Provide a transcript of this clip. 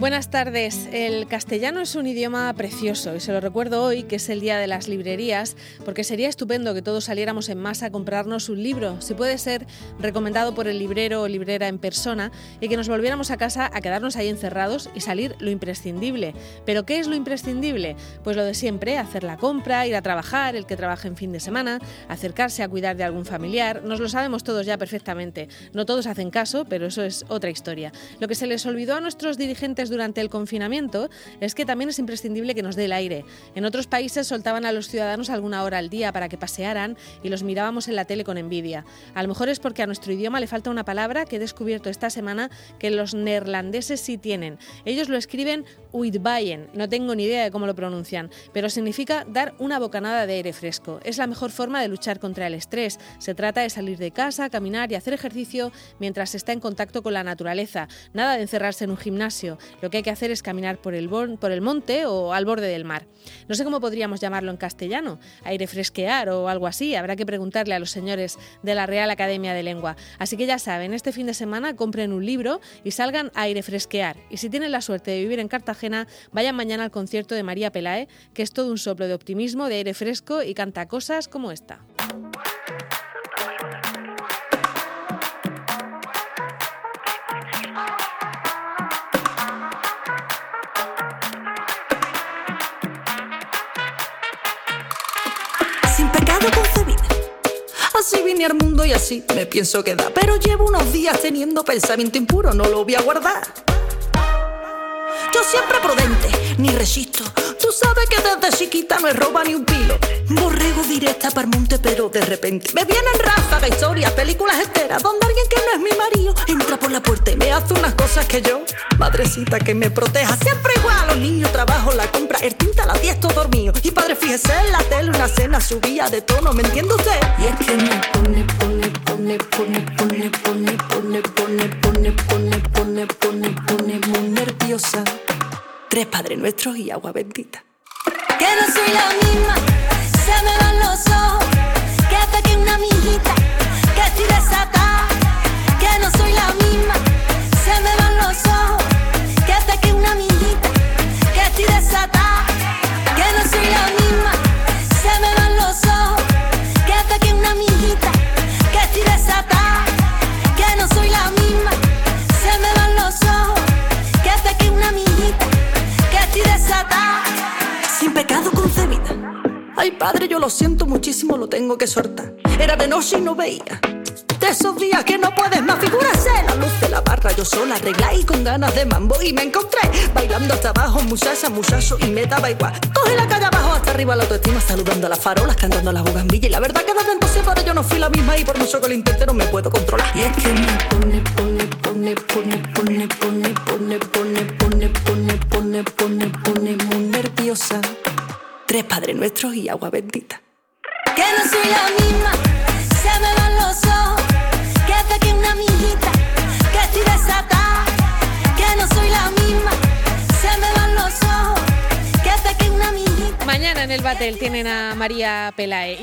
Buenas tardes. El castellano es un idioma precioso y se lo recuerdo hoy, que es el día de las librerías, porque sería estupendo que todos saliéramos en masa a comprarnos un libro, si puede ser recomendado por el librero o librera en persona, y que nos volviéramos a casa a quedarnos ahí encerrados y salir lo imprescindible. ¿Pero qué es lo imprescindible? Pues lo de siempre, hacer la compra, ir a trabajar, el que trabaja en fin de semana, acercarse a cuidar de algún familiar. Nos lo sabemos todos ya perfectamente. No todos hacen caso, pero eso es otra historia. Lo que se les olvidó a nuestros dirigentes durante el confinamiento es que también es imprescindible que nos dé el aire. En otros países soltaban a los ciudadanos alguna hora al día para que pasearan y los mirábamos en la tele con envidia. A lo mejor es porque a nuestro idioma le falta una palabra que he descubierto esta semana que los neerlandeses sí tienen. Ellos lo escriben uitbayen, no tengo ni idea de cómo lo pronuncian, pero significa dar una bocanada de aire fresco. Es la mejor forma de luchar contra el estrés. Se trata de salir de casa, caminar y hacer ejercicio mientras está en contacto con la naturaleza. Nada de encerrarse en un gimnasio. Lo que hay que hacer es caminar por el, por el monte o al borde del mar. No sé cómo podríamos llamarlo en castellano, aire fresquear o algo así. Habrá que preguntarle a los señores de la Real Academia de Lengua. Así que ya saben, este fin de semana compren un libro y salgan a aire fresquear. Y si tienen la suerte de vivir en Cartagena, vayan mañana al concierto de María Pelae, que es todo un soplo de optimismo, de aire fresco y canta cosas como esta. Así vine al mundo y así me pienso quedar. Pero llevo unos días teniendo pensamiento impuro, no lo voy a guardar. Yo siempre prudente, ni resisto. Tú sabes que desde chiquita no es roba ni un pilo. Borrego directa para el monte, pero de repente me vienen ráfagas, historias, películas enteras, donde alguien que no es mi marido entra por la puerta y me hace unas cosas que yo, madrecita que me proteja, siempre igual. Los niños, trabajo, la compra, el tinta, la 10 todo dormido. Y padre, fíjese en la tele, una cena subía de tono, ¿me entiende usted? Y es que me pone, pone, pone, pone, pone, pone, pone, pone, pone, pone, pone, pone, pone muy nerviosa. Tres padres nuestros y agua bendita. Sin pecado concebida. Ay, padre, yo lo siento muchísimo, lo tengo que soltar. Era de noche y no veía. De esos días que no puedes más, figúrase la luz de la barra, yo sola arreglá y con ganas de mambo. Y me encontré bailando hasta abajo, muchacha, muchacho, y me daba igual. Coge la calle abajo hasta arriba la autoestima, saludando a las farolas, cantando las bugambillas. Y la verdad que desde entonces para yo no fui la misma y por mucho que lo intente no me puedo controlar. Y es que me pone, pone, pone, pone, pone, pone, pone, pone, pone, pone, pone, pone, pone muy nerviosa. Tres padres nuestros y agua bendita. Que no soy la misma, se me van los ojos. Que hasta que una amiguita, que estoy desatada. Que no soy la misma, se me van los ojos. Que hasta que una amiguita. Mañana en el Batel tienen a María Pelae.